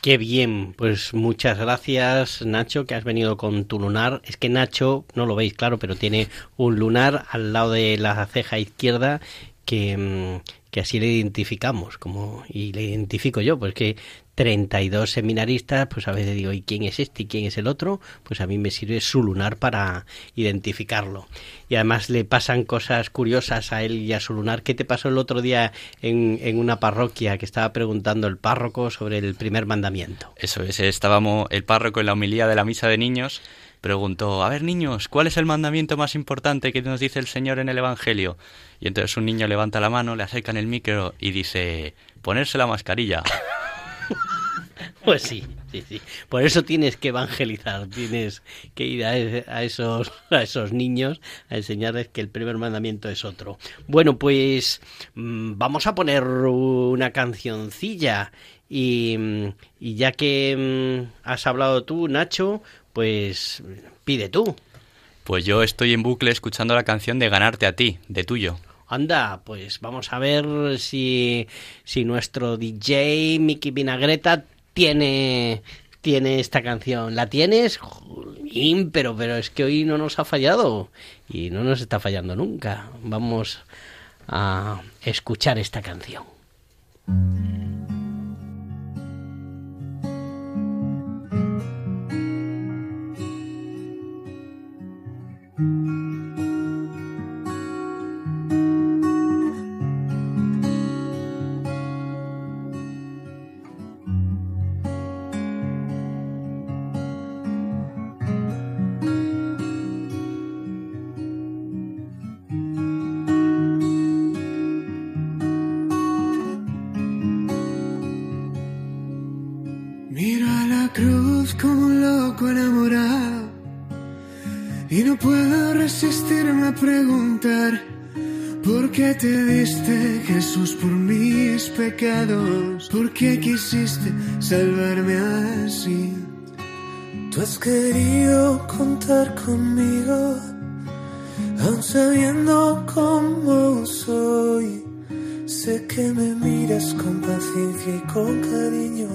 Qué bien, pues muchas gracias Nacho que has venido con tu lunar. Es que Nacho, no lo veis claro, pero tiene un lunar al lado de la ceja izquierda que, mm, que así le identificamos, como y le identifico yo, pues que 32 seminaristas, pues a veces digo, ¿y quién es este y quién es el otro? Pues a mí me sirve su lunar para identificarlo. Y además le pasan cosas curiosas a él y a su lunar. ¿Qué te pasó el otro día en, en una parroquia que estaba preguntando el párroco sobre el primer mandamiento? Eso es, estábamos el párroco en la homilía de la misa de niños preguntó, a ver niños, ¿cuál es el mandamiento más importante que nos dice el Señor en el Evangelio? Y entonces un niño levanta la mano, le acercan el micro y dice, ponerse la mascarilla. Pues sí, sí, sí. Por eso tienes que evangelizar, tienes que ir a, e- esos, a esos niños a enseñarles que el primer mandamiento es otro. Bueno, pues mm, vamos a poner una cancioncilla y, mm, ya que mm, has hablado tú, Nacho, pues pide tú. Pues yo estoy en bucle escuchando la canción de Ganarte a ti, de tuyo. Anda, pues vamos a ver si, si nuestro DJ Mickey Vinagreta tiene, tiene esta canción. ¿La tienes? Jolín, pero, pero es que hoy no nos ha fallado y no nos está fallando nunca. Vamos a escuchar esta canción. Salvarme así. Tú has querido contar conmigo, aun sabiendo cómo soy. Sé que me miras con paciencia y con cariño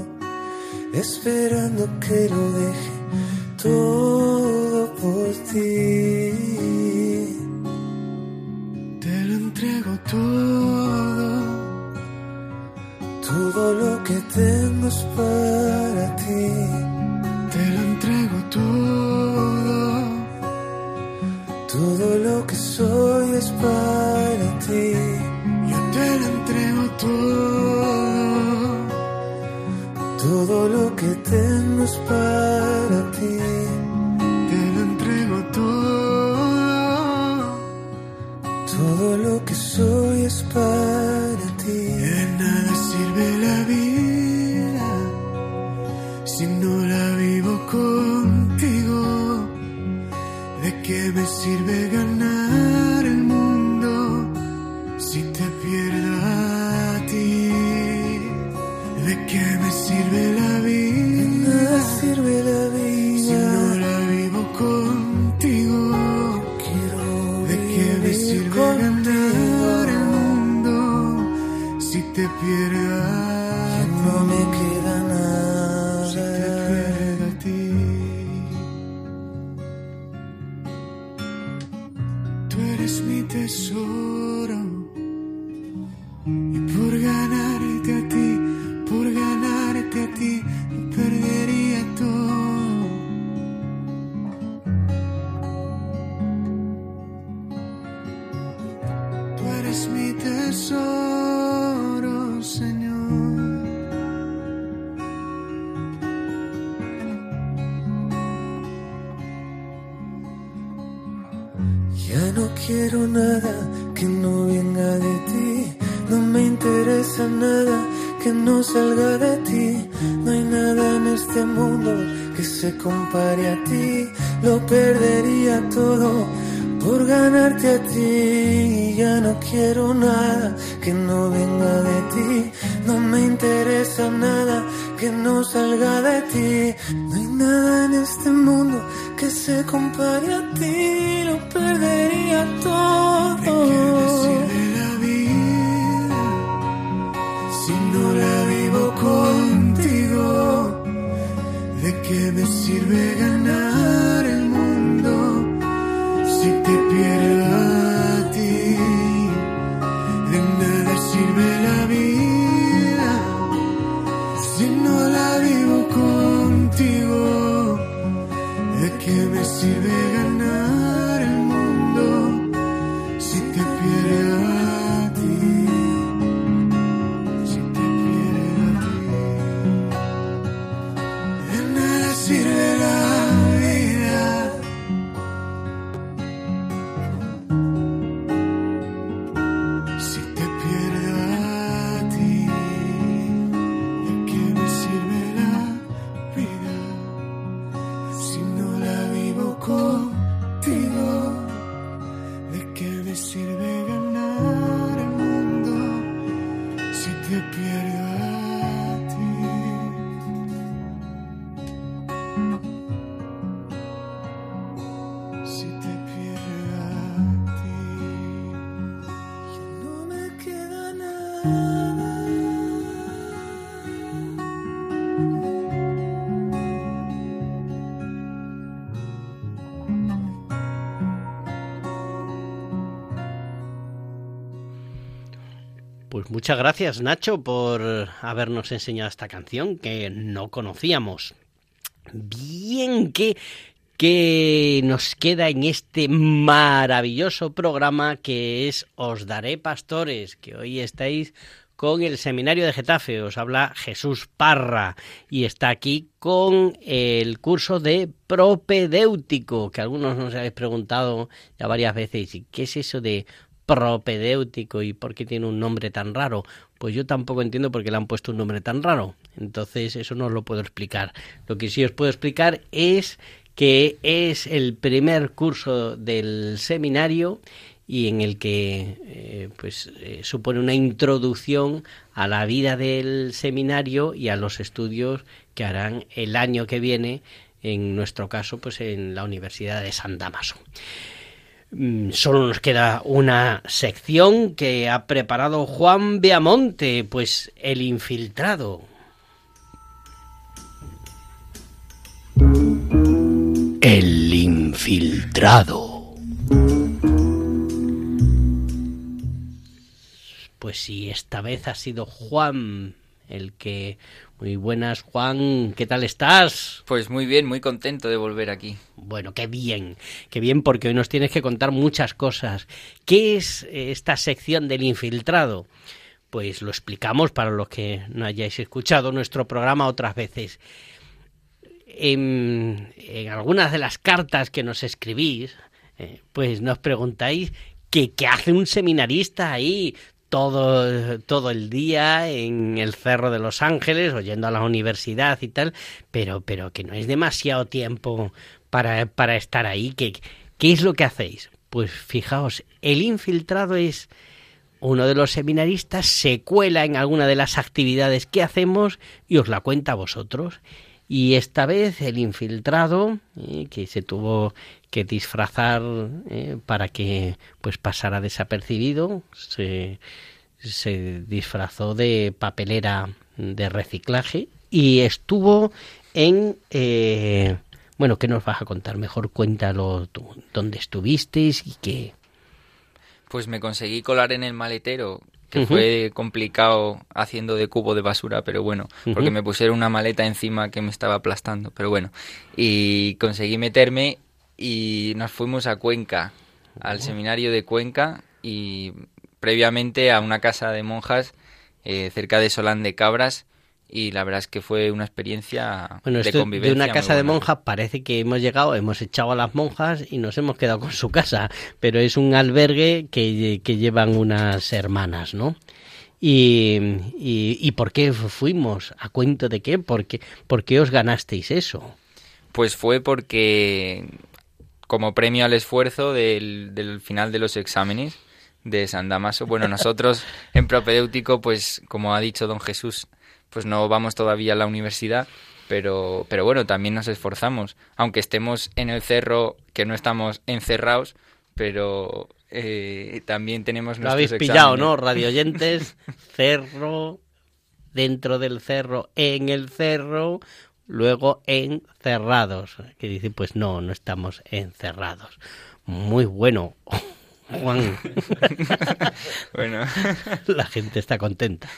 esperando que lo deje todo por ti. Que tengo es para ti. Te lo entrego todo, todo lo que soy es para ti. Yo te lo entrego todo. Todo lo que tengo es para quiero nada que no venga de ti. No me interesa nada que no salga de ti. No hay nada en este mundo que se compare a ti. Lo perdería todo por ganarte a ti. Ya no quiero nada que no venga de ti. No me interesa nada que no salga de ti. No hay nada en este mundo se compare a ti. Lo perdería todo. ¿De qué sirve la vida si no la vivo contigo? ¿De qué me sirve ganar Si muchas gracias Nacho por habernos enseñado esta canción que no conocíamos. Bien, que que nos queda en este maravilloso programa que es Os Daré Pastores, que hoy estáis con el Seminario de Getafe. Os habla Jesús Parra y está aquí con el curso de propedéutico, que algunos nos habéis preguntado ya varias veces, ¿y qué es eso de propedéutico y por qué tiene un nombre tan raro? Pues yo tampoco entiendo por qué le han puesto un nombre tan raro. Entonces eso no os lo puedo explicar. Lo que sí os puedo explicar es que es el primer curso del seminario y en el que eh, pues eh, supone una introducción a la vida del seminario y a los estudios que harán el año que viene en nuestro caso pues en la Universidad de San Damaso. Mm, Solo nos queda una sección que ha preparado Juan Beamonte, pues el infiltrado. El infiltrado. Pues sí, esta vez ha sido Juan el que... Muy buenas, Juan, ¿qué tal estás? Pues muy bien, muy contento de volver aquí. Bueno, qué bien, qué bien porque hoy nos tienes que contar muchas cosas. ¿Qué es eh, esta sección del infiltrado? Pues lo explicamos para los que no hayáis escuchado nuestro programa otras veces en, en, algunas de las cartas que nos escribís, eh, pues nos preguntáis que qué hace un seminarista ahí todo, todo el día en el Cerro de los Ángeles, oyendo a la universidad y tal, pero, pero que no es demasiado tiempo para, para estar ahí. ¿Qué, ¿Qué es lo que hacéis? Pues fijaos, el infiltrado es uno de los seminaristas, se cuela en alguna de las actividades que hacemos y os la cuenta a vosotros. Y esta vez el infiltrado, eh, que se tuvo que disfrazar eh, para que pues pasara desapercibido, se, se disfrazó de papelera de reciclaje y estuvo en... Eh, bueno, ¿qué nos vas a contar? Mejor cuéntalo tú, dónde estuvisteis y qué... Pues me conseguí colar en el maletero que uh -huh. fue complicado haciendo de cubo de basura, pero bueno, porque uh -huh. me pusieron una maleta encima que me estaba aplastando, pero bueno, y conseguí meterme y nos fuimos a Cuenca, al seminario de Cuenca y previamente a una casa de monjas eh, cerca de Solán de Cabras y la verdad es que fue una experiencia bueno, de convivencia. De una casa de monjas parece que hemos llegado, hemos echado a las monjas y nos hemos quedado con su casa, pero es un albergue que, que llevan unas hermanas, ¿no? Y, y, y, por qué fuimos? ¿A cuento de qué? ¿Por qué, ¿Por qué os ganasteis eso? Pues fue porque como premio al esfuerzo del, del final de los exámenes de San Damaso, bueno, nosotros en propedéutico, pues como ha dicho don Jesús, pues no vamos todavía a la universidad, pero, pero bueno, también nos esforzamos, aunque estemos en el cerro, que no estamos encerrados, pero eh, también tenemos Lo habéis pillado, ¿no? Radioyentes, cerro, dentro del cerro, en el cerro, luego encerrados. Que dice, pues no, no estamos encerrados. Muy bueno. Juan. bueno. La gente está contenta.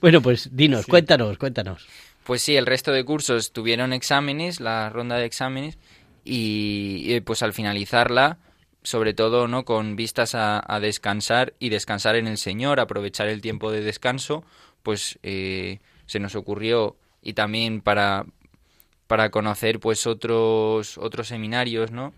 Bueno, pues dinos, sí. cuéntanos, cuéntanos. Pues sí, el resto de cursos tuvieron exámenes, la ronda de exámenes, y pues al finalizarla, sobre todo no con vistas a, a descansar y descansar en el Señor, aprovechar el tiempo de descanso, pues eh, se nos ocurrió y también para para conocer pues otros otros seminarios, ¿no?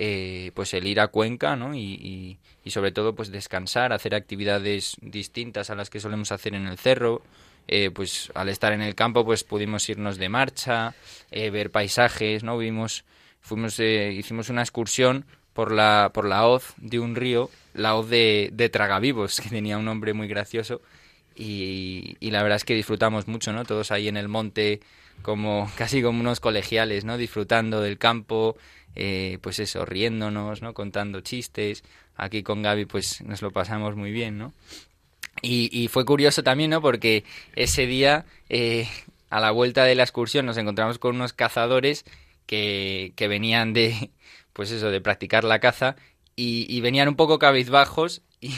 Eh, pues el ir a Cuenca ¿no? y, y, sobre todo pues descansar, hacer actividades distintas a las que solemos hacer en el cerro. Eh, pues al estar en el campo pues pudimos irnos de marcha, eh, ver paisajes, ¿no? Vimos, fuimos, hicimos una excursión por la, por la hoz de un río, la hoz de, de Tragavivos, que tenía un nombre muy gracioso. Y, y, la verdad es que disfrutamos mucho, ¿no? Todos ahí en el monte, como casi como unos colegiales, ¿no? Disfrutando del campo, eh, pues eso, riéndonos, ¿no? Contando chistes. Aquí con Gaby, pues nos lo pasamos muy bien, ¿no? Y, fue curioso también, ¿no? Porque ese día, eh, a la vuelta de la excursión, nos encontramos con unos cazadores que, que venían de, pues eso, de practicar la caza y, y venían un poco cabizbajos y,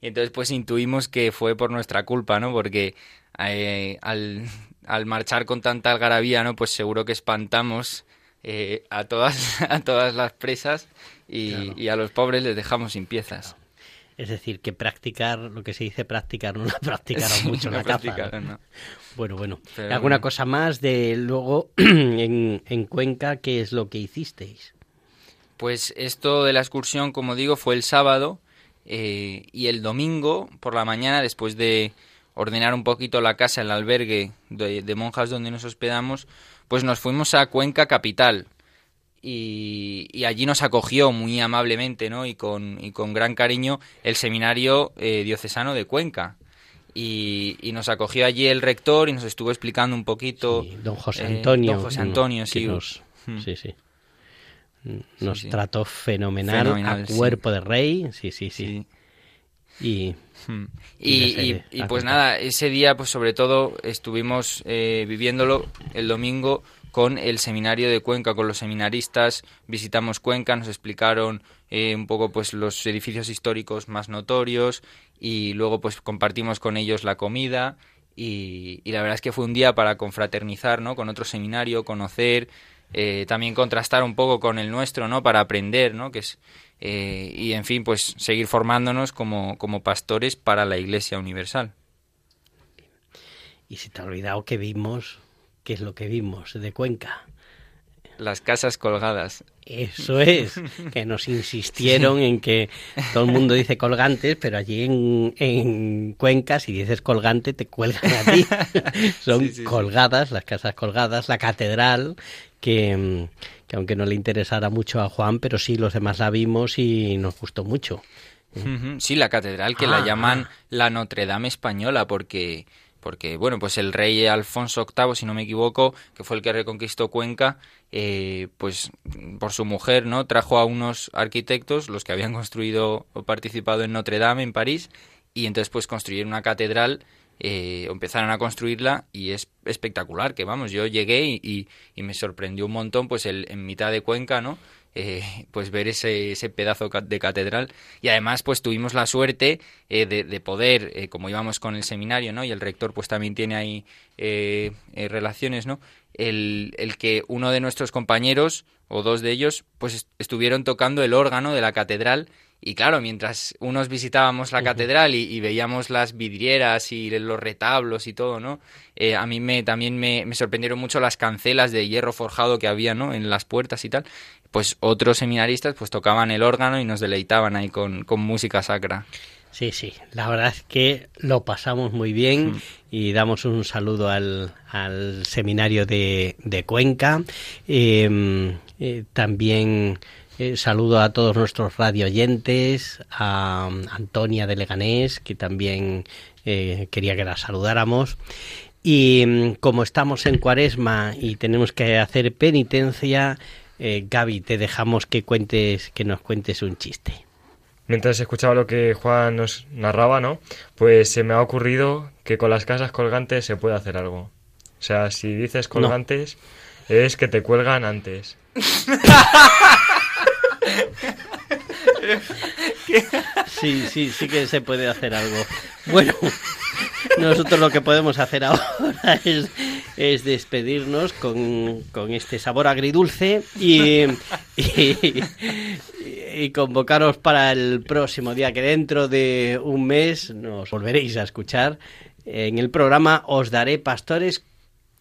y entonces pues intuimos que fue por nuestra culpa, ¿no? Porque eh, al, al marchar con tanta algarabía, ¿no? Pues seguro que espantamos eh, a, todas, a todas las presas y, Claro. y a los pobres les dejamos sin piezas. Es decir, que practicar, lo que se dice practicar, no la practicaron Sí, mucho no la caza. no. Bueno, bueno. Pero ¿Alguna bueno. cosa más de luego en, en Cuenca? ¿Qué es lo que hicisteis? Pues esto de la excursión, como digo, fue el sábado eh, y el domingo por la mañana, después de ordenar un poquito la casa, el albergue de, de monjas donde nos hospedamos, pues nos fuimos a Cuenca capital y, y allí nos acogió muy amablemente, ¿no? Y con, y con gran cariño el seminario eh, diocesano de Cuenca. Y, y nos acogió allí el rector y nos estuvo explicando un poquito. Sí, don José eh, Antonio. don José uno Antonio, que sí. nos- Mm. sí, sí. Nos sí. trató fenomenal, Fenomenal, a cuerpo de rey. Sí, sí, sí. Y, Hmm. y Y, y- pues nada, ese día pues sobre todo estuvimos eh, viviéndolo el domingo con el seminario de Cuenca, con los seminaristas, visitamos Cuenca, nos explicaron eh, un poco pues los edificios históricos más notorios y luego pues compartimos con ellos la comida y, y la verdad es que fue un día para confraternizar, ¿no? Con otro seminario, conocer, eh, también contrastar un poco con el nuestro, ¿no? Para aprender, ¿no? Que es, eh, y en fin, pues seguir formándonos como, como pastores para la Iglesia Universal. y se te ha olvidado que vimos, ¿qué es lo que vimos de Cuenca? Las casas colgadas. Eso es, que nos insistieron en que todo el mundo dice colgantes, pero allí en, en Cuenca, si dices colgante, te cuelgan a ti. Son Sí, sí, sí. colgadas, las casas colgadas, la catedral, que, mm, que aunque no le interesara mucho a Juan, pero sí los demás la vimos y nos gustó mucho. Sí, la catedral que Ah, la llaman la Notre Dame española porque porque bueno, pues el rey Alfonso VIII, si no me equivoco, que fue el que reconquistó Cuenca, eh, pues por su mujer, ¿no? Trajo a unos arquitectos, los que habían construido o participado en Notre Dame en París, y entonces pues construyeron una catedral, eh, empezaron a construirla y es espectacular, que vamos, yo llegué y, me sorprendió un montón, pues el, en mitad de Cuenca, ¿no? eh, pues ver ese, ese pedazo de catedral. Y además pues tuvimos la suerte eh, de, de poder eh, como íbamos con el seminario no y el rector pues también tiene ahí eh, eh, relaciones no el, que uno de nuestros compañeros o dos de ellos pues est- estuvieron tocando el órgano de la catedral y claro, mientras unos visitábamos la catedral y, y veíamos las vidrieras y los retablos y todo, ¿no? Eh, a mí me, también me, me sorprendieron mucho las cancelas de hierro forjado que había, ¿no? En las puertas y tal. Pues otros seminaristas pues tocaban el órgano y nos deleitaban ahí con, con música sacra. Sí, sí, la verdad es que lo pasamos muy bien y damos un saludo al, al seminario de, de Cuenca. Eh, eh, también eh, saludo a todos nuestros radioyentes, a Antonia de Leganés, que también eh, quería que la saludáramos. Y mm, como estamos en cuaresma y tenemos que hacer penitencia, eh, Gaby, te dejamos que cuentes, que nos cuentes un chiste. Mientras escuchaba lo que Juan nos narraba, ¿no? Pues se me ha ocurrido que con las casas colgantes se puede hacer algo. O sea, si dices colgantes, es que te cuelgan antes. Sí, sí, sí que se puede hacer algo. Bueno, nosotros lo que podemos hacer ahora es, es despedirnos con, este sabor agridulce y, y convocaros para el próximo día, que dentro de un mes nos volveréis a escuchar en el programa Os Daré Pastores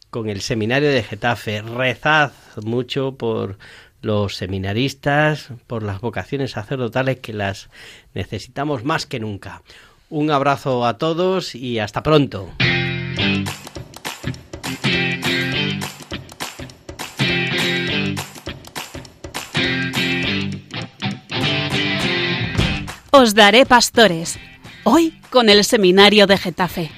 con el seminario de Getafe. Rezad mucho por los seminaristas, por las vocaciones sacerdotales que las necesitamos más que nunca. Un abrazo a todos y hasta pronto. Os daré pastores. Hoy con el seminario de Getafe.